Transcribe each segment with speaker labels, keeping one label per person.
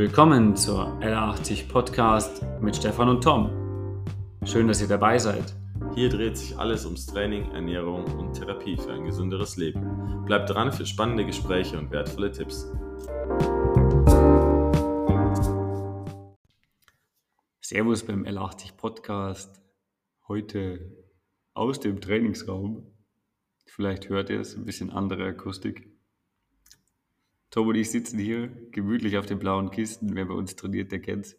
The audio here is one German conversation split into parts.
Speaker 1: Willkommen zur L80 Podcast mit Stefan und Tom. Schön, dass ihr dabei seid.
Speaker 2: Hier dreht sich alles ums Training, Ernährung und Therapie für ein gesünderes Leben. Bleibt dran für spannende Gespräche und wertvolle Tipps.
Speaker 1: Servus beim L80 Podcast. Heute aus dem Trainingsraum. Vielleicht hört ihr es, ein bisschen andere Akustik. Tom und ich sitzen hier gemütlich auf den blauen Kisten. Wer bei uns trainiert, der kennt's.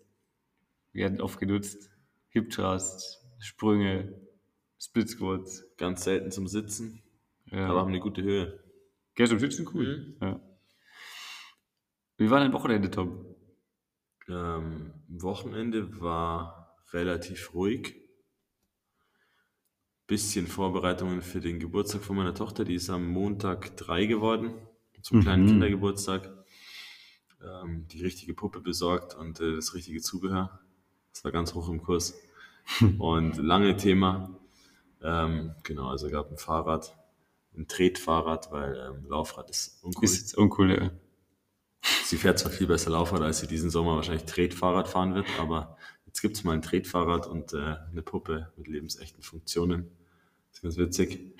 Speaker 1: Werden oft genutzt. Hip Thrusts, Sprünge, Split Squats.
Speaker 2: Ganz selten zum Sitzen,
Speaker 1: Ja.
Speaker 2: aber haben eine gute Höhe.
Speaker 1: Gell, zum Sitzen cool. Ja. Wie war dein Wochenende, Tom?
Speaker 2: Ähm, Wochenende war relativ ruhig. Bisschen Vorbereitungen für den Geburtstag von meiner Tochter. Die ist am Montag drei geworden, zum kleinen
Speaker 1: Mhm.
Speaker 2: Kindergeburtstag. Ähm, die richtige Puppe besorgt und äh, das richtige Zubehör. Das war ganz hoch im Kurs. und lange Thema. Ähm, genau, also gab ein Fahrrad, ein Tretfahrrad, weil ähm, Laufrad ist uncool.
Speaker 1: Ist jetzt uncool, ja.
Speaker 2: Sie fährt zwar viel besser Laufrad, als sie diesen Sommer wahrscheinlich Tretfahrrad fahren wird, aber jetzt gibt es mal ein Tretfahrrad und äh, eine Puppe mit lebensechten Funktionen. Das ist ganz witzig.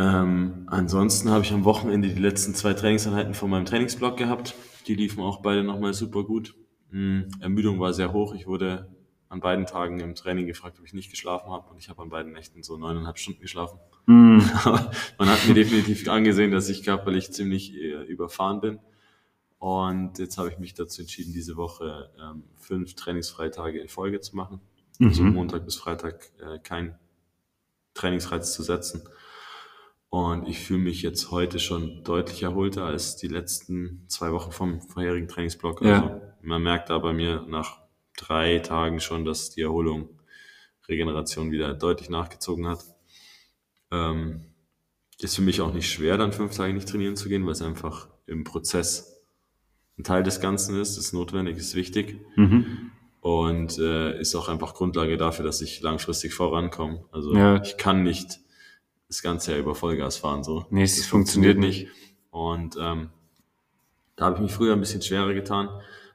Speaker 2: Ähm, ansonsten habe ich am Wochenende die letzten zwei Trainingseinheiten von meinem Trainingsblock gehabt. Die liefen auch beide nochmal super gut. Mm, Ermüdung war sehr hoch. Ich wurde an beiden Tagen im Training gefragt, ob ich nicht geschlafen habe und ich habe an beiden Nächten so neuneinhalb Stunden geschlafen. Aber man hat mir definitiv angesehen, dass ich körperlich ziemlich äh, überfahren bin. Und jetzt habe ich mich dazu entschieden, diese Woche ähm, fünf Trainingsfreitage in Folge zu machen. Also
Speaker 1: Mhm.
Speaker 2: Montag bis Freitag äh, kein Trainingsreiz zu setzen. Und ich fühle mich jetzt heute schon deutlich erholter als die letzten zwei Wochen vom vorherigen Trainingsblock.
Speaker 1: Ja.
Speaker 2: Also man merkt da bei mir nach drei Tagen schon, dass die Erholung, Regeneration wieder deutlich nachgezogen hat. Ähm, ist für mich auch nicht schwer, dann fünf Tage nicht trainieren zu gehen, weil es einfach im Prozess ein Teil des Ganzen ist, ist notwendig, ist wichtig
Speaker 1: Mhm.
Speaker 2: und äh, ist auch einfach Grundlage dafür, dass ich langfristig vorankomme. Also
Speaker 1: Ja.
Speaker 2: ich kann nicht das ganze Jahr über Vollgas fahren so.
Speaker 1: Nee, es
Speaker 2: Das
Speaker 1: funktioniert nicht.
Speaker 2: Und ähm, da habe ich mich früher ein bisschen schwerer getan,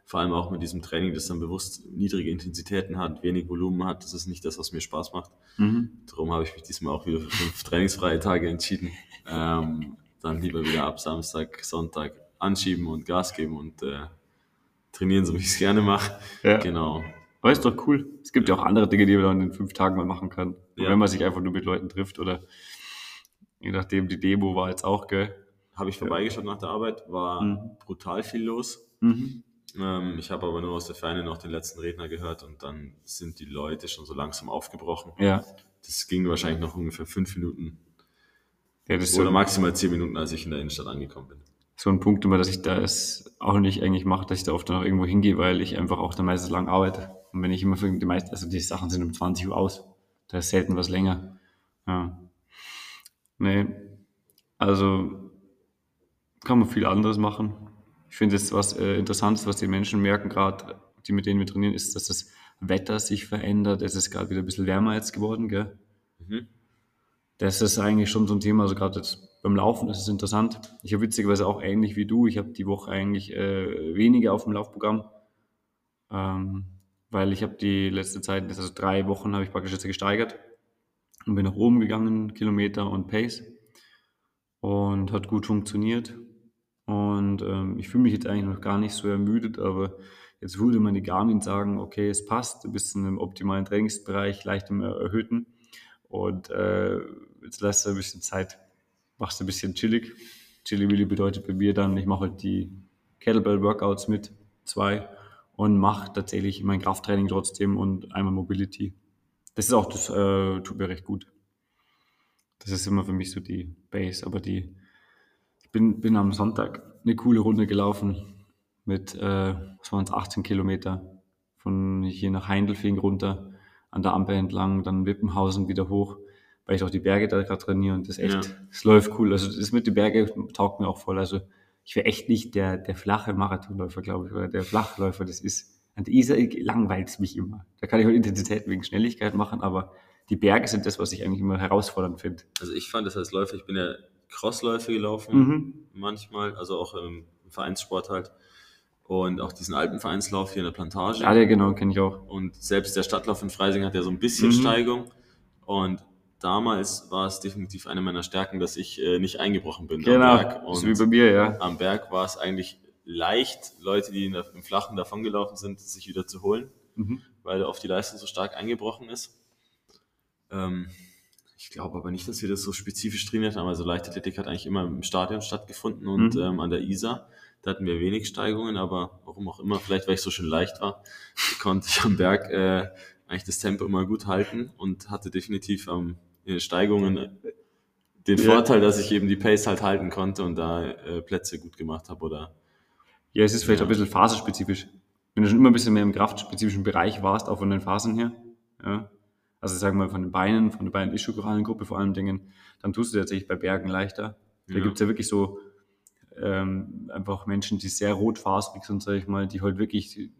Speaker 2: vor allem auch mit diesem Training, das dann bewusst niedrige Intensitäten hat, wenig Volumen hat. Das ist nicht das, was mir Spaß macht.
Speaker 1: Mhm.
Speaker 2: Darum habe ich mich diesmal auch wieder für fünf trainingsfreie Tage entschieden. Ähm, dann lieber wieder ab Samstag, Sonntag anschieben und Gas geben und äh, trainieren, so wie ich es gerne mache.
Speaker 1: Ja.
Speaker 2: Genau.
Speaker 1: Aber ist doch cool. Es gibt ja auch andere Dinge, die man in fünf Tagen mal machen kann.
Speaker 2: Ja.
Speaker 1: Wenn man sich einfach nur mit Leuten trifft oder je nachdem, die Demo war jetzt auch, gell?
Speaker 2: Habe ich vorbeigeschaut nach der Arbeit, war
Speaker 1: Mhm.
Speaker 2: brutal viel los.
Speaker 1: Mhm.
Speaker 2: Ähm, ich habe aber nur aus der Ferne noch den letzten Redner gehört und dann sind die Leute schon so langsam aufgebrochen.
Speaker 1: Ja.
Speaker 2: Das ging wahrscheinlich noch ungefähr fünf Minuten
Speaker 1: Ja, das
Speaker 2: oder
Speaker 1: so,
Speaker 2: maximal zehn Minuten, als ich in der Innenstadt angekommen bin.
Speaker 1: so ein Punkt immer, dass ich da es auch nicht eigentlich mache, dass ich da oft noch irgendwo hingehe, weil ich einfach auch dann meistens lang arbeite. Und wenn ich immer für die meisten, also die Sachen sind um 20 Uhr aus. Da ist selten was länger. Ja. Nee. Also kann man viel anderes machen. Ich finde es was äh, Interessantes, was die Menschen merken, gerade die mit denen wir trainieren, ist, dass das Wetter sich verändert. Es ist gerade wieder ein bisschen wärmer jetzt geworden, gell?
Speaker 2: Mhm.
Speaker 1: Das ist eigentlich schon so ein Thema, also gerade jetzt beim Laufen ist es interessant. Ich habe witzigerweise auch ähnlich wie du, ich habe die Woche eigentlich äh, weniger auf dem Laufprogramm, ähm, weil ich habe die letzte Zeit, also drei Wochen habe ich praktisch jetzt gesteigert und bin nach oben gegangen, Kilometer und Pace und hat gut funktioniert. Und ähm, ich fühle mich jetzt eigentlich noch gar nicht so ermüdet, aber jetzt würde die Garmin sagen, okay, es passt, du bist in einem optimalen Trainingsbereich, leicht im Erhöhten und äh, jetzt lässt du ein bisschen Zeit, machst ein bisschen chillig. Chilly Willy bedeutet bei mir dann, ich mache halt die Kettlebell-Workouts mit, zwei, und mache tatsächlich mein Krafttraining trotzdem und einmal Mobility. Das ist auch, das äh, tut mir recht gut. Das ist immer für mich so die Base, aber die, ich bin, bin am Sonntag eine coole Runde gelaufen mit, äh, was waren es, 18 Kilometer von hier nach Heindelfing runter, an der Ampel entlang, dann Wippenhausen wieder hoch, weil ich auch die Berge da gerade trainiere und das echt,
Speaker 2: Ja.
Speaker 1: es läuft cool. Also das mit den Bergen taugt mir auch voll. Also ich wäre echt nicht der, der flache Marathonläufer, glaube ich, oder der Flachläufer, das ist. An der Isar langweilt es mich immer. Da kann ich halt Intensität wegen Schnelligkeit machen, aber die Berge sind das, was ich eigentlich immer herausfordernd finde.
Speaker 2: Also ich fand das als Läufer, ich bin ja Crossläufe gelaufen
Speaker 1: Mhm.
Speaker 2: manchmal, also auch im Vereinssport halt. und auch diesen Alpenvereinslauf hier in der Plantage.
Speaker 1: Ja, der genau, kenne ich auch.
Speaker 2: Und selbst der Stadtlauf in Freising hat ja so ein bisschen
Speaker 1: Mhm.
Speaker 2: Steigung. Und damals war es definitiv eine meiner Stärken, dass ich äh, nicht eingebrochen bin
Speaker 1: Genau,
Speaker 2: am Berg.
Speaker 1: so wie
Speaker 2: Und
Speaker 1: bei mir, ja.
Speaker 2: am Berg war es eigentlich leicht, Leute, die im Flachen davongelaufen sind, sich wieder zu holen,
Speaker 1: Mhm.
Speaker 2: weil oft die Leistung so stark eingebrochen ist. Ähm, ich glaube aber nicht, dass wir das so spezifisch trainiert haben. Also Leichtathletik hat eigentlich immer im Stadion stattgefunden und
Speaker 1: Mhm.
Speaker 2: ähm, an der Isar. Da hatten wir wenig Steigungen, aber warum auch immer, vielleicht weil ich so schön leicht war, konnte ich am Berg äh, eigentlich das Tempo immer gut halten und hatte definitiv ähm, in den Steigungen äh, den
Speaker 1: Ja.
Speaker 2: Vorteil, dass ich eben die Pace halt halten konnte und da äh, Plätze gut gemacht habe oder
Speaker 1: Ja, es ist vielleicht
Speaker 2: Ja.
Speaker 1: ein bisschen phasenspezifisch. Wenn du schon immer ein bisschen mehr im kraftspezifischen Bereich warst, auch von den Phasen her, ja, also sagen wir mal von den Beinen, von der beinen Gruppe vor allen Dingen, dann tust du tatsächlich bei Bergen leichter. Da
Speaker 2: Ja.
Speaker 1: gibt's ja wirklich so ähm, einfach Menschen, die sehr rotfaserig sind, sag ich mal, die halt wirklich, die,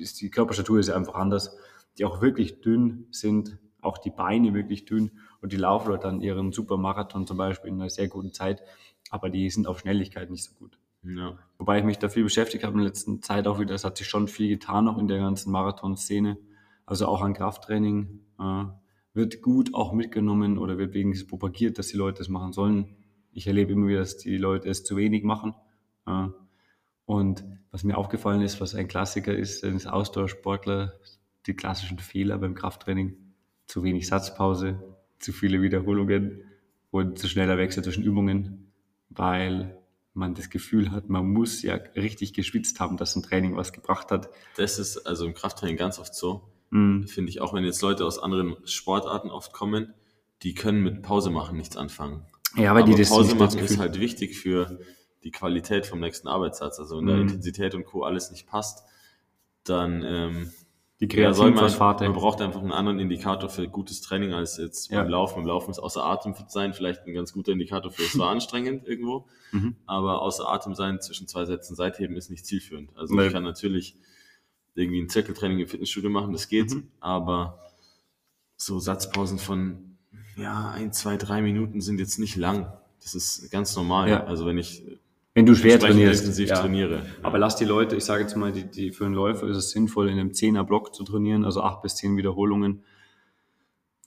Speaker 1: ist, die Körperstatur ist ja einfach anders, die auch wirklich dünn sind, auch die Beine wirklich dünn und die laufen halt dann ihren Supermarathon zum Beispiel in einer sehr guten Zeit, aber die sind auf Schnelligkeit nicht so gut.
Speaker 2: Ja.
Speaker 1: Wobei ich mich da viel beschäftigt habe in der letzten Zeit auch wieder. Es hat sich schon viel getan noch in der ganzen Marathon-Szene. Also auch an Krafttraining äh, wird gut auch mitgenommen oder wird wenigstens propagiert, dass die Leute das machen sollen. Ich erlebe immer wieder, dass die Leute es zu wenig machen. Äh, und was mir aufgefallen ist, was ein Klassiker ist, sind Ausdauersportler, die klassischen Fehler beim Krafttraining. Zu wenig Satzpause, zu viele Wiederholungen und zu schneller Wechsel zwischen Übungen, weil man das Gefühl hat, man muss ja richtig geschwitzt haben, dass ein Training was gebracht hat.
Speaker 2: Das ist also im Krafttraining ganz oft so.
Speaker 1: Mhm.
Speaker 2: Finde ich auch, wenn jetzt Leute aus anderen Sportarten oft kommen, die können mit Pause machen nichts anfangen.
Speaker 1: Ja, weil die
Speaker 2: Aber
Speaker 1: das
Speaker 2: Pause
Speaker 1: nicht
Speaker 2: machen
Speaker 1: das
Speaker 2: ist halt wichtig für die Qualität vom nächsten Arbeitssatz. Also wenn da
Speaker 1: Mhm.
Speaker 2: Intensität und Co. alles nicht passt, dann ähm,
Speaker 1: die
Speaker 2: ja, soll man, man braucht einfach einen anderen Indikator für gutes Training als jetzt
Speaker 1: Ja.
Speaker 2: beim Laufen. Beim Laufen ist außer Atem sein vielleicht ein ganz guter Indikator für es war anstrengend irgendwo,
Speaker 1: Mhm.
Speaker 2: aber außer Atem sein zwischen zwei Sätzen Seitheben ist nicht zielführend. Also
Speaker 1: Nee.
Speaker 2: ich kann natürlich irgendwie ein Zirkeltraining im Fitnessstudio machen, das geht,
Speaker 1: Mhm.
Speaker 2: aber so Satzpausen von ja, ein, zwei, drei Minuten sind jetzt nicht lang. Das ist ganz normal.
Speaker 1: Ja.
Speaker 2: Also wenn ich
Speaker 1: Wenn du schwer trainierst.
Speaker 2: intensiv
Speaker 1: ja.
Speaker 2: trainiere.
Speaker 1: Aber lass die Leute, ich sage jetzt mal, die, die für einen Läufer ist es sinnvoll, in einem 10er Block zu trainieren, also acht bis zehn Wiederholungen.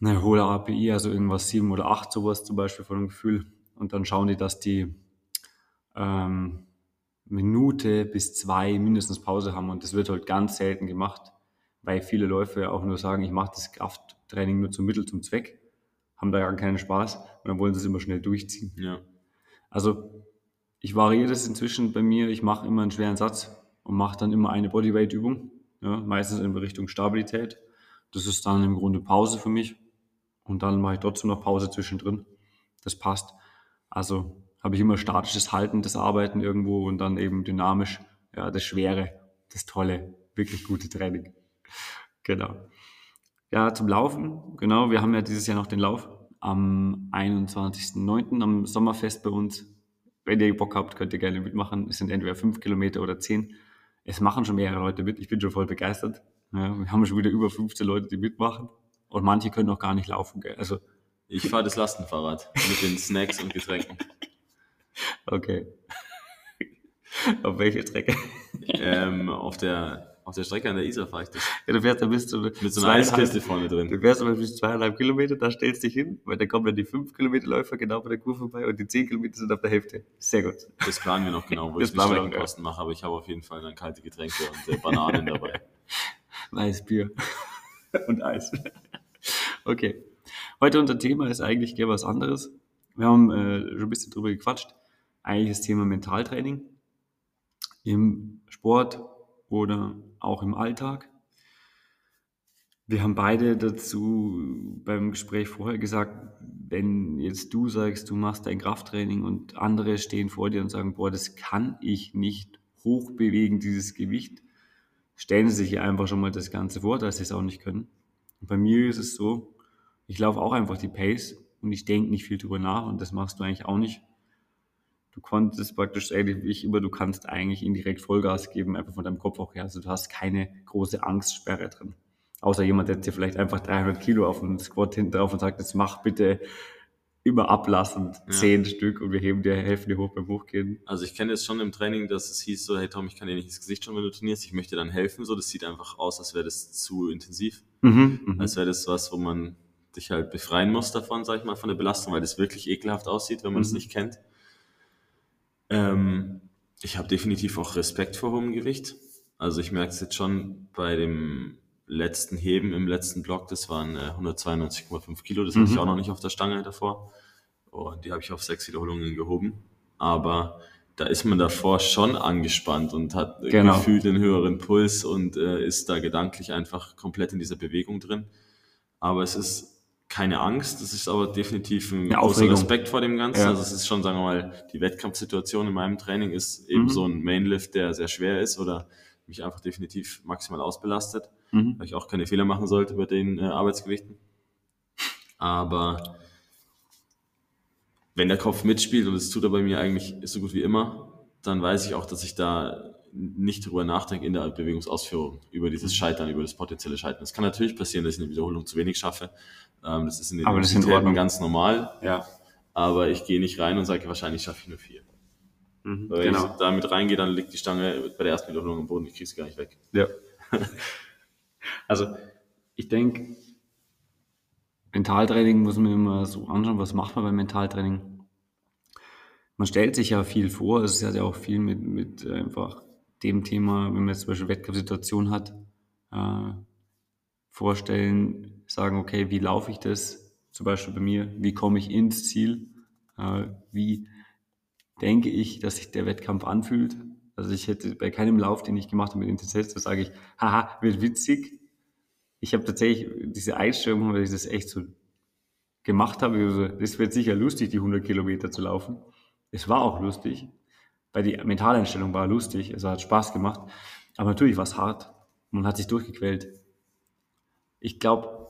Speaker 1: Eine hohe API, also irgendwas sieben oder acht, sowas zum Beispiel von dem Gefühl. Und dann schauen die, dass die ähm, Minute bis zwei mindestens Pause haben. Und das wird halt ganz selten gemacht, weil viele Läufer ja auch nur sagen, ich mache das Krafttraining nur zum Mittel zum Zweck, haben da gar keinen Spaß und dann wollen sie es immer schnell durchziehen.
Speaker 2: Ja.
Speaker 1: Also ich variiere das inzwischen bei mir. Ich mache immer einen schweren Satz und mache dann immer eine Bodyweight-Übung, ja, meistens in Richtung Stabilität. Das ist dann im Grunde Pause für mich und dann mache ich trotzdem noch Pause zwischendrin. Das passt. Also habe ich immer statisches Halten, das Arbeiten irgendwo und dann eben dynamisch, ja, das Schwere, das Tolle, wirklich gute Training. Genau. Ja, zum Laufen, genau. Wir haben ja dieses Jahr noch den Lauf am 21.09. am Sommerfest bei uns. Wenn ihr Bock habt, könnt ihr gerne mitmachen. Es sind entweder fünf Kilometer oder zehn. Es machen schon mehrere Leute mit. Ich bin schon voll begeistert. Ja, wir haben schon wieder über 15 Leute, die mitmachen. Und manche können auch gar nicht laufen. Gell? Also,
Speaker 2: Ich fahre das Lastenfahrrad mit den Snacks und Getränken.
Speaker 1: okay. Auf welche Strecke?
Speaker 2: ähm, auf, der, auf der Strecke an der Isar fahre ich das.
Speaker 1: Ja, du fährst, da bist du
Speaker 2: Mit so einer Eiskiste vorne drin.
Speaker 1: Du fährst aber bis zweieinhalb Kilometer, da stellst dich hin, weil dann kommen dann die fünf Kilometer Läufer genau bei der Kurve vorbei und die zehn Kilometer sind auf der Hälfte. Sehr gut.
Speaker 2: Das planen wir noch genau, wo
Speaker 1: Das
Speaker 2: ich die Steuerkosten mache, aber ich habe auf jeden Fall dann kalte Getränke und äh, Bananen dabei.
Speaker 1: Weißbier und Eis. Okay. Heute unser Thema ist eigentlich gell, was anderes. Wir haben äh, schon ein bisschen drüber gequatscht. Eigentlich das Thema Mentaltraining im Sport oder auch im Alltag. Wir haben beide dazu beim Gespräch vorher gesagt, wenn jetzt du sagst, du machst dein Krafttraining und andere stehen vor dir und sagen, boah, das kann ich nicht hochbewegen, dieses Gewicht, stellen sie sich einfach schon mal das Ganze vor, dass sie es auch nicht können. Und bei mir ist es so, ich laufe auch einfach die Pace und ich denke nicht viel drüber nach und das machst du eigentlich auch nicht. Du konntest praktisch ähnlich wie ich immer, du kannst eigentlich indirekt Vollgas geben, einfach von deinem Kopf auch her. Also du hast keine große Angstsperre drin. Außer jemand, der dir vielleicht einfach 300 Kilo auf den Squat hinten drauf und sagt, jetzt mach bitte immer ablassen, zehn Stück und wir heben dir, helfen dir hoch beim Hochgehen.
Speaker 2: Also ich kenne es schon im Training, dass es hieß so, hey Tom, ich kann dir nicht ins Gesicht schauen, wenn du trainierst, ich möchte dann helfen. So, das sieht einfach aus, als wäre das zu intensiv.
Speaker 1: Mhm, mhm.
Speaker 2: Als wäre das was, wo man dich halt befreien muss davon, sag ich mal, von der Belastung, weil das wirklich ekelhaft aussieht, wenn man es
Speaker 1: Mhm.
Speaker 2: nicht kennt. Ähm, ich habe definitiv auch Respekt vor hohem Gewicht. Also ich merke es jetzt schon bei dem letzten Heben im letzten Block, das waren äh, 192,5 Kilo, das hatte ich
Speaker 1: Mhm.
Speaker 2: auch noch nicht auf der Stange davor. Und die habe ich auf sechs Wiederholungen gehoben. Aber da ist man davor schon angespannt und hat
Speaker 1: Genau.
Speaker 2: gefühlt einen höheren Puls und äh, ist da gedanklich einfach komplett in dieser Bewegung drin. Aber es ist keine Angst, es ist aber definitiv ein
Speaker 1: Eine
Speaker 2: großer. Respekt vor dem Ganzen.
Speaker 1: Ja.
Speaker 2: Also es ist schon, sagen wir mal, die Wettkampfsituation in meinem Training ist eben
Speaker 1: Mhm.
Speaker 2: so ein Mainlift, der sehr schwer ist oder mich einfach definitiv maximal ausbelastet,
Speaker 1: Mhm.
Speaker 2: weil ich auch keine Fehler machen sollte bei den äh, Arbeitsgewichten. Aber wenn der Kopf mitspielt, und das tut er bei mir eigentlich so gut wie immer, dann weiß ich auch, dass ich da nicht drüber nachdenke in der Bewegungsausführung, über dieses Scheitern, über das potenzielle Scheitern. Es kann natürlich passieren, dass ich eine Wiederholung zu wenig schaffe. Ähm, das ist in den
Speaker 1: Aber das ist in
Speaker 2: Universitäten
Speaker 1: Ordnung.
Speaker 2: ganz normal,
Speaker 1: Ja.
Speaker 2: aber ich gehe nicht rein und sage, wahrscheinlich schaffe ich nur vier.
Speaker 1: Mhm.
Speaker 2: Weil Wenn
Speaker 1: Genau.
Speaker 2: ich damit reingehe, dann liegt die Stange bei der ersten Wiederholung am Boden, ich kriege sie gar nicht weg.
Speaker 1: Ja. Also, ich denke, Mentaltraining muss man immer so anschauen, was macht man beim Mentaltraining? Man stellt sich ja viel vor, es hat ja auch viel mit, mit einfach dem Thema, wenn man jetzt zum Beispiel Wettkampfsituation hat, äh, vorstellen, sagen, okay, wie laufe ich das? Zum Beispiel bei mir, wie komme ich ins Ziel? Äh, wie denke ich, dass sich der Wettkampf anfühlt? Also ich hätte bei keinem Lauf, den ich gemacht habe mit Intensität, sage ich, haha, wird witzig. Ich habe tatsächlich diese Einstellung, weil ich das echt so gemacht habe, also, das wird sicher lustig, die 100 Kilometer zu laufen. Es war auch lustig, weil die Mentaleinstellung war lustig, es hat Spaß gemacht, aber natürlich war es hart. Man hat sich durchgequält. Ich glaube,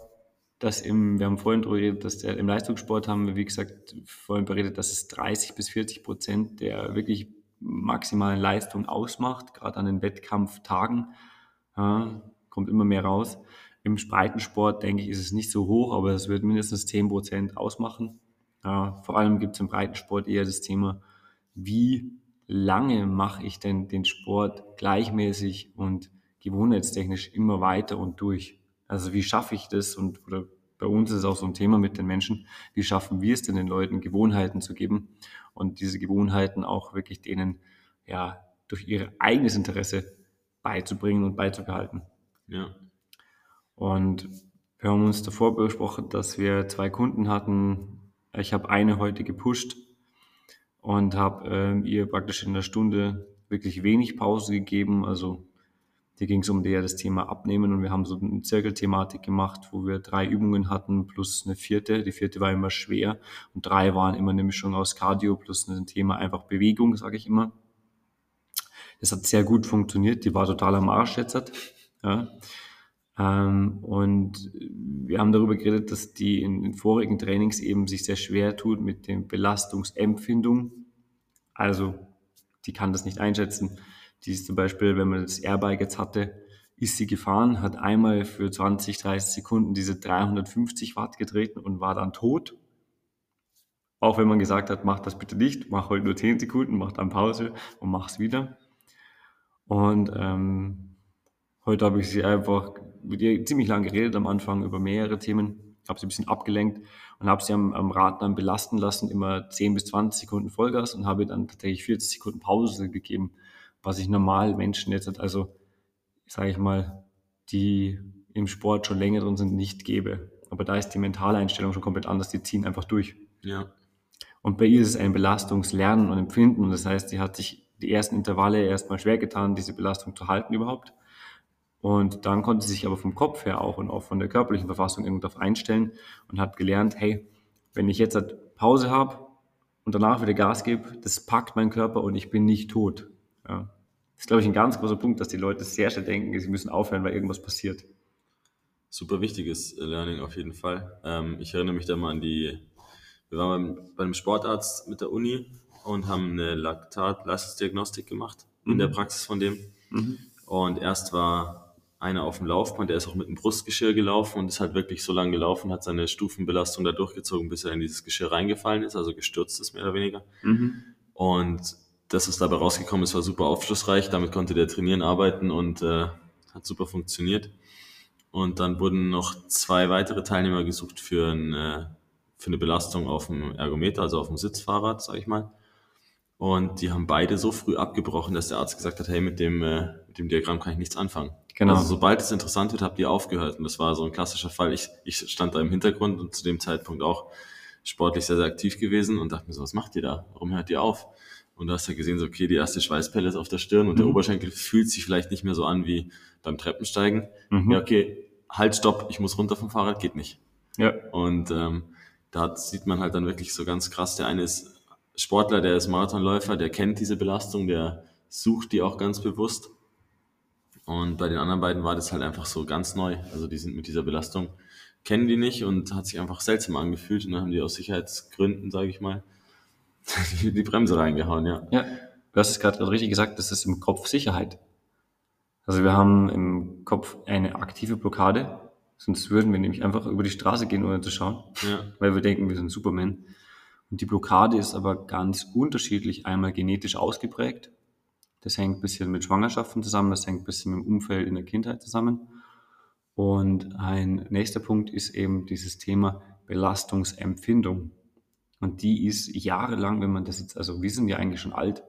Speaker 1: dass im, wir haben vorhin darüber geredet, dass der, im Leistungssport haben wir, wie gesagt, vorhin beredet, dass es 30 bis 40 Prozent der wirklich maximalen Leistung ausmacht, gerade an den Wettkampftagen. Ja, kommt immer mehr raus. Im Breitensport, denke ich, ist es nicht so hoch, aber es wird mindestens 10 Prozent ausmachen. Ja, vor allem gibt es im Breitensport eher das Thema, wie lange mache ich denn den Sport gleichmäßig und gewohnheitstechnisch immer weiter und durch? Also wie schaffe ich das? Und oder bei uns ist es auch so ein Thema mit den Menschen, wie schaffen wir es denn den Leuten, Gewohnheiten zu geben und diese Gewohnheiten auch wirklich denen ja durch ihr eigenes Interesse beizubringen und beizubehalten.
Speaker 2: Ja.
Speaker 1: Und wir haben uns davor besprochen, dass wir zwei Kunden hatten. Ich habe eine heute gepusht und habe ähm, ihr praktisch in der Stunde wirklich wenig Pause gegeben. Also hier ging es um der das Thema Abnehmen und wir haben so eine Zirkelthematik gemacht, wo wir drei Übungen hatten plus eine vierte. Die vierte war immer schwer und drei waren immer eine Mischung aus Cardio plus ein Thema einfach Bewegung, sage ich immer. Das hat sehr gut funktioniert. Die war total am Arsch jetzt. Ja. Ähm, und wir haben darüber geredet, dass die in den vorigen Trainings eben sich sehr schwer tut mit der Belastungsempfindung. Also, die kann das nicht einschätzen. Die ist zum Beispiel, wenn man das Airbike jetzt hatte, ist sie gefahren, hat einmal für 20, 30 Sekunden diese 350 Watt getreten und war dann tot. Auch wenn man gesagt hat, mach das bitte nicht, mach heute nur 10 Sekunden, mach dann Pause und mach's wieder. Und ähm, heute habe ich sie einfach mit ihr ziemlich lange geredet am Anfang über mehrere Themen, habe sie ein bisschen abgelenkt und habe sie am, am Rad dann belasten lassen, immer 10 bis 20 Sekunden Vollgas und habe dann tatsächlich 40 Sekunden Pause gegeben, was ich normal Menschen jetzt, also sage ich mal, die im Sport schon länger drin sind, nicht gebe. Aber da ist die mentale Einstellung schon komplett anders, die ziehen einfach durch.
Speaker 2: Ja.
Speaker 1: Und bei ihr ist es ein Belastungslernen und Empfinden. Und das heißt, sie hat sich die ersten Intervalle erstmal schwer getan, diese Belastung zu halten überhaupt. Und dann konnte sie sich aber vom Kopf her auch und auch von der körperlichen Verfassung irgendwo einstellen und hat gelernt, hey, wenn ich jetzt halt Pause habe und danach wieder Gas gebe, das packt mein Körper und ich bin nicht tot. Ja. Das ist, glaube ich, ein ganz großer Punkt, dass die Leute sehr schnell denken, sie müssen aufhören, weil irgendwas passiert.
Speaker 2: Super wichtiges äh, Learning auf jeden Fall. Ähm, ich erinnere mich da mal an die, wir waren beim, beim Sportarzt mit der Uni und haben eine Laktat-Leistungsdiagnostik gemacht in
Speaker 1: Mhm.
Speaker 2: der Praxis von dem.
Speaker 1: Mhm.
Speaker 2: Und erst war einer auf dem Laufband, der ist auch mit dem Brustgeschirr gelaufen und ist halt wirklich so lange gelaufen, hat seine Stufenbelastung da durchgezogen, bis er in dieses Geschirr reingefallen ist, also gestürzt ist mehr oder weniger.
Speaker 1: Mhm.
Speaker 2: Und das, was dabei rausgekommen ist, war super aufschlussreich. Damit konnte der trainieren, arbeiten und äh, hat super funktioniert. Und dann wurden noch zwei weitere Teilnehmer gesucht für, ein, äh, für eine Belastung auf dem Ergometer, also auf dem Sitzfahrrad, sag ich mal. Und die haben beide so früh abgebrochen, dass der Arzt gesagt hat, hey, mit dem, äh, mit dem Diagramm kann ich nichts anfangen.
Speaker 1: Genau.
Speaker 2: Also sobald es interessant wird, habt ihr aufgehört. Und das war so ein klassischer Fall. Ich, ich stand da im Hintergrund und zu dem Zeitpunkt auch sportlich sehr, sehr aktiv gewesen und dachte mir so, was macht ihr da? Warum hört ihr auf? Und du hast ja gesehen, so, okay, die erste Schweißpelle ist auf der Stirn und
Speaker 1: Mhm.
Speaker 2: der Oberschenkel fühlt sich vielleicht nicht mehr so an wie beim Treppensteigen.
Speaker 1: Mhm.
Speaker 2: Ja, okay, halt, stopp, ich muss runter vom Fahrrad, geht nicht.
Speaker 1: Ja.
Speaker 2: Und ähm, da sieht man halt dann wirklich so ganz krass, der eine ist Sportler, der ist Marathonläufer, der kennt diese Belastung, der sucht die auch ganz bewusst. Und bei den anderen beiden war das halt einfach so ganz neu. Also die sind mit dieser Belastung, kennen die nicht und hat sich einfach seltsam angefühlt. Und dann haben die aus Sicherheitsgründen, sage ich mal, die, die Bremse reingehauen, ja.
Speaker 1: Ja, du hast es gerade gerade richtig gesagt, das ist im Kopf Sicherheit. Also wir haben im Kopf eine aktive Blockade, sonst würden wir nämlich einfach über die Straße gehen, ohne zu schauen,
Speaker 2: Ja,
Speaker 1: weil wir denken, wir sind Superman. Und die Blockade ist aber ganz unterschiedlich, einmal genetisch ausgeprägt. Das hängt ein bisschen mit Schwangerschaften zusammen, das hängt ein bisschen mit dem Umfeld in der Kindheit zusammen. Und ein nächster Punkt ist eben dieses Thema Belastungsempfindung. Und die ist jahrelang, wenn man das jetzt, also wir sind ja eigentlich schon alt,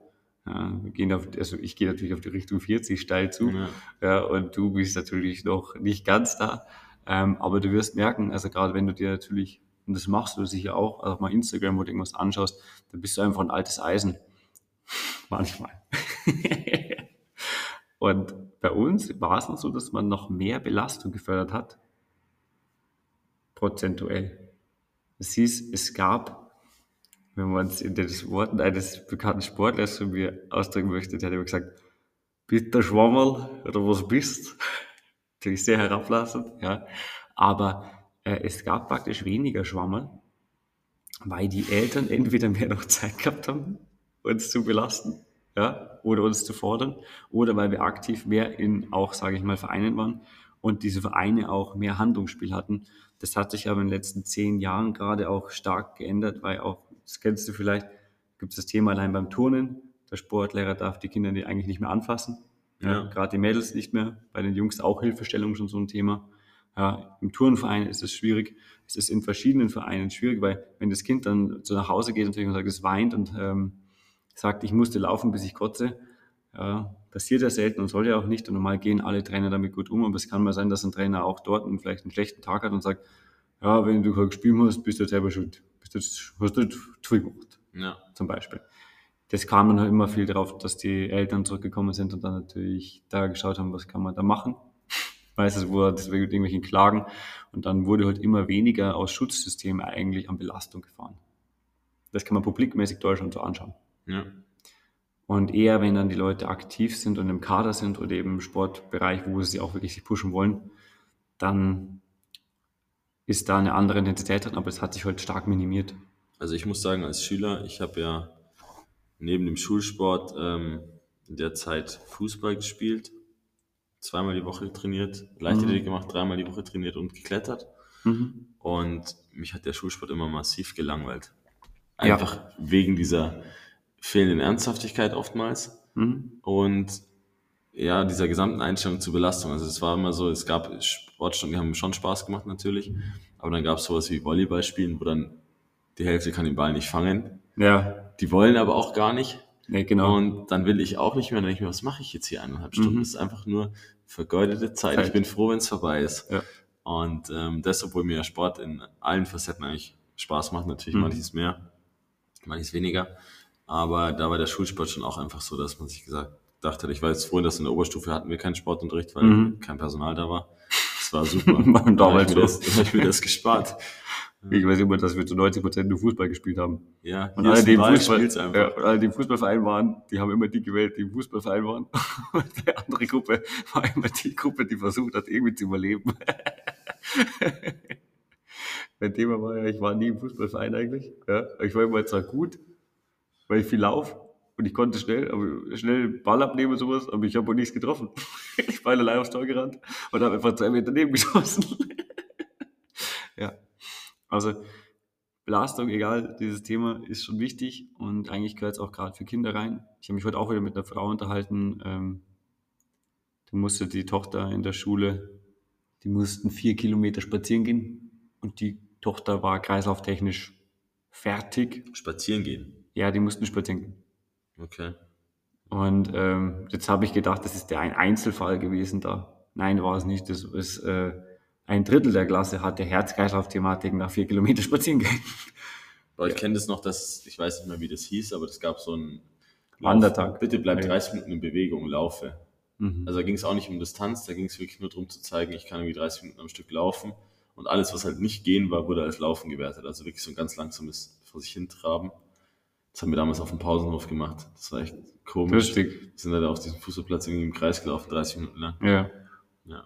Speaker 1: ja, wir gehen auf, also ich gehe natürlich auf die Richtung 40 steil zu,
Speaker 2: ja,
Speaker 1: ja, und du bist natürlich noch nicht ganz da, ähm, aber du wirst merken, also gerade wenn du dir natürlich, und das machst du sicher auch, also mal Instagram oder irgendwas anschaust, dann bist du einfach ein altes Eisen. Manchmal. und bei uns war es noch so, dass man noch mehr Belastung gefördert hat. Prozentuell. Es hieß, es gab, wenn man es in den Worten eines bekannten Sportlers von mir ausdrücken möchte, der hat immer gesagt, bist du Schwammerl oder was bist? Natürlich sehr herablassend, ja. Aber äh, es gab praktisch weniger Schwammerl, weil die Eltern entweder mehr noch Zeit gehabt haben, uns zu belasten, ja, oder uns zu fordern, oder weil wir aktiv mehr in auch, sage ich mal, Vereinen waren und diese Vereine auch mehr Handlungsspiel hatten. Das hat sich aber in den letzten zehn Jahren gerade auch stark geändert, weil auch, das kennst du vielleicht, gibt es das Thema allein beim Turnen. Der Sportlehrer darf die Kinder eigentlich nicht mehr anfassen. Ja,
Speaker 2: Ja.
Speaker 1: Gerade die Mädels nicht mehr. Bei den Jungs auch Hilfestellung schon so ein Thema. Ja, Im Turnverein ist es schwierig. Es ist in verschiedenen Vereinen schwierig, weil wenn das Kind dann so nach Hause geht natürlich und sagt, es weint und ähm, sagt, ich musste laufen, bis ich kotze, ja, passiert ja selten und soll ja auch nicht. Und normal gehen alle Trainer damit gut um, aber es kann mal sein, dass ein Trainer auch dort einen, vielleicht einen schlechten Tag hat und sagt, ja, wenn du kein gespielt hast, bist du selber schuld. Bist du, hast du zu viel gemacht,
Speaker 2: ja,
Speaker 1: zum Beispiel. Das kam dann halt immer viel darauf, dass die Eltern zurückgekommen sind und dann natürlich da geschaut haben, was kann man da machen. Meistens wurde das wegen irgendwelchen Klagen und dann wurde halt immer weniger aus Schutzsystemen eigentlich an Belastung gefahren. Das kann man publikmäßig Deutschland so anschauen.
Speaker 2: Ja.
Speaker 1: Und eher, wenn dann die Leute aktiv sind und im Kader sind oder eben im Sportbereich, wo sie auch wirklich sich pushen wollen, dann ist da eine andere Intensität drin, aber es hat sich halt stark minimiert.
Speaker 2: Also ich muss sagen, als Schüler, ich habe ja neben dem Schulsport ähm, in der Zeit Fußball gespielt, zweimal die Woche trainiert, Leichtathletik gemacht, dreimal die Woche trainiert und geklettert.
Speaker 1: Mhm.
Speaker 2: Und mich hat der Schulsport immer massiv gelangweilt.
Speaker 1: Ja.
Speaker 2: Einfach wegen dieser fehlenden Ernsthaftigkeit oftmals
Speaker 1: Mhm.
Speaker 2: und ja, dieser gesamten Einstellung zur Belastung. Also es war immer so, es gab Sportstunden, die haben schon Spaß gemacht natürlich, aber dann gab es sowas wie Volleyball spielen, wo dann die Hälfte kann den Ball nicht fangen.
Speaker 1: Ja,
Speaker 2: Die wollen aber auch gar nicht.
Speaker 1: nee, genau.
Speaker 2: Und dann will ich auch nicht mehr. Dann denke ich mir, was mache ich jetzt hier eineinhalb Stunden?
Speaker 1: Mhm.
Speaker 2: Das ist einfach nur vergeudete Zeit.
Speaker 1: Zeit.
Speaker 2: Ich bin froh, wenn es vorbei ist.
Speaker 1: Ja.
Speaker 2: Und ähm, das, obwohl mir Sport in allen Facetten eigentlich Spaß macht. Natürlich
Speaker 1: Mhm.
Speaker 2: manches mehr, manches weniger. Aber da war der Schulsport schon auch einfach so, dass man sich gesagt gedacht hat, ich jetzt froh, dass in der Oberstufe hatten wir keinen Sportunterricht, weil
Speaker 1: Mhm.
Speaker 2: kein Personal da war. Das war super. Habe
Speaker 1: damals
Speaker 2: ich, mir
Speaker 1: so.
Speaker 2: das- da hab ich mir das gespart.
Speaker 1: Ich weiß immer, dass wir zu 90 Prozent nur Fußball gespielt haben.
Speaker 2: Ja,
Speaker 1: Und alle, die Fußball, ja, und alle, die im Fußballverein waren, die haben immer die gewählt, die im Fußballverein waren. Und die andere Gruppe war immer die Gruppe, die versucht hat, irgendwie zu überleben. Mein Thema war ja, ich war nie im Fußballverein eigentlich. Ja. Ich war immer zwar gut, weil ich viel laufe, und ich konnte schnell, schnell Ball abnehmen und sowas, aber ich habe auch nichts getroffen. ich bin allein aufs Tor gerannt und habe einfach zwei Meter neben geschossen. ja, also Belastung, egal, dieses Thema ist schon wichtig und eigentlich gehört es auch gerade für Kinder rein. Ich habe mich heute auch wieder mit einer Frau unterhalten, ähm, da musste die Tochter in der Schule, die mussten vier Kilometer spazieren gehen und die Tochter war kreislauftechnisch fertig.
Speaker 2: Spazieren gehen?
Speaker 1: Ja, die mussten spazieren gehen.
Speaker 2: Okay.
Speaker 1: Und ähm, jetzt habe ich gedacht, das ist der ein Einzelfall gewesen da. Nein, war es nicht. Das ist äh, ein Drittel der Klasse hatte Herz-Kreislauf-Thematiken nach vier Kilometer spazieren gehen.
Speaker 2: Aber ich kenne das noch, dass, ich weiß nicht mehr, wie das hieß, aber es gab so einen
Speaker 1: Wandertag.
Speaker 2: Bitte bleib 30 Minuten in Bewegung, laufe. Mhm. Also da ging es auch nicht um Distanz, da ging es wirklich nur darum zu zeigen, ich kann irgendwie 30 Minuten am Stück laufen. Und alles, was halt nicht gehen war, wurde als Laufen gewertet. Also wirklich so ein ganz langsames vor sich hin traben. Das haben wir damals auf dem Pausenhof gemacht. Das war echt komisch.
Speaker 1: Lustig.
Speaker 2: Wir sind halt auf diesem Fußballplatz irgendwie im Kreis gelaufen, 30 Minuten lang.
Speaker 1: Ja.
Speaker 2: Ja.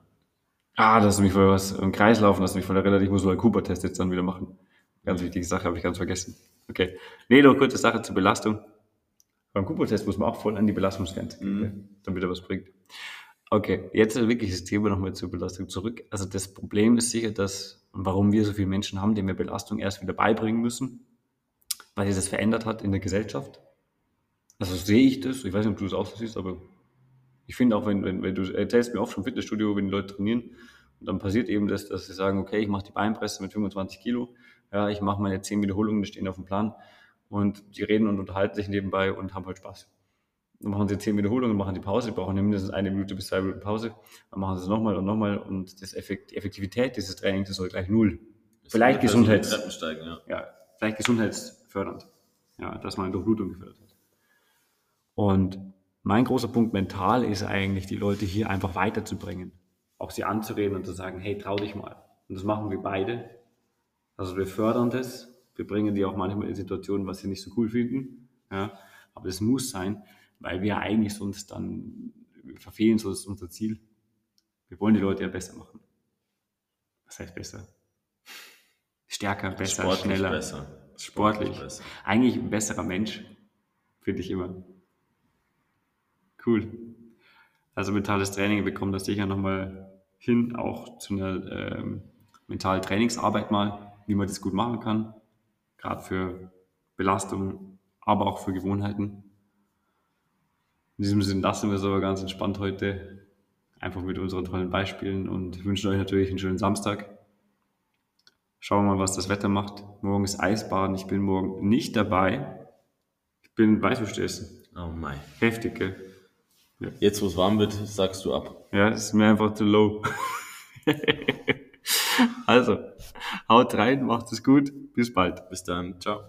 Speaker 1: Ah, das hast mich voll was im Kreis laufen, das hast mich voll erinnert. Ich muss so einen Cooper-Test jetzt dann wieder machen. Ganz wichtige Sache, habe ich ganz vergessen. Okay. Nee, noch kurze Sache zur Belastung. Beim Cooper-Test muss man auch voll an die Belastungsgrenze
Speaker 2: Mhm.
Speaker 1: damit er was bringt. Okay, jetzt wirklich das Thema nochmal zur Belastung zurück. Also das Problem ist sicher, dass, warum wir so viele Menschen haben, denen wir Belastung erst wieder beibringen müssen, weil sich das verändert hat in der Gesellschaft. Also sehe ich das, ich weiß nicht, ob du das auch so siehst, aber ich finde auch, wenn, wenn, wenn du erzählst mir oft vom Fitnessstudio, wenn die Leute trainieren, und dann passiert eben das, dass sie sagen, okay, ich mache die Beinpresse mit 25 Kilo, ja, ich mache meine 10 Wiederholungen, die stehen auf dem Plan, und die reden und unterhalten sich nebenbei und haben halt Spaß. Dann machen sie 10 Wiederholungen, machen die Pause, die brauchen mindestens eine Minute bis zwei Minuten Pause, dann machen sie es nochmal und nochmal und das Effekt, die Effektivität dieses Trainings ist halt gleich null.
Speaker 2: Das
Speaker 1: Vielleicht Gesundheits-
Speaker 2: ja.
Speaker 1: ja, vielleicht gesundheitsfördernd. Ja, dass man Durchblutung gefördert hat. Und mein großer Punkt mental ist eigentlich, die Leute hier einfach weiterzubringen. Auch sie anzureden und zu sagen, hey, trau dich mal. Und das machen wir beide. Also wir fördern das. Wir bringen die auch manchmal in Situationen, was sie nicht so cool finden. Ja, aber das muss sein, weil wir eigentlich sonst dann wir verfehlen sonst unser Ziel. Wir wollen die Leute ja besser machen. Was heißt besser? Stärker, besser,
Speaker 2: Sportlich
Speaker 1: schneller.
Speaker 2: besser.
Speaker 1: Sportlich.
Speaker 2: besser.
Speaker 1: Eigentlich ein besserer Mensch, finde ich immer. Cool. Also mentales Training, wir bekommen das sicher nochmal hin, auch zu einer ähm, mentalen Trainingsarbeit mal, wie man das gut machen kann. Gerade für Belastung, aber auch für Gewohnheiten. In diesem Sinne lassen wir es aber ganz entspannt heute. Einfach mit unseren tollen Beispielen und wünschen euch natürlich einen schönen Samstag. Schauen wir mal, was das Wetter macht. Morgen ist Eisbaden. Ich bin morgen nicht dabei. Ich bin Weißwürste essen.
Speaker 2: Oh mein.
Speaker 1: Heftig, gell?
Speaker 2: Jetzt, wo es warm wird, sagst du ab.
Speaker 1: Ja, das ist mir einfach zu low. also, haut rein, macht es gut. Bis bald.
Speaker 2: Bis dann. Ciao.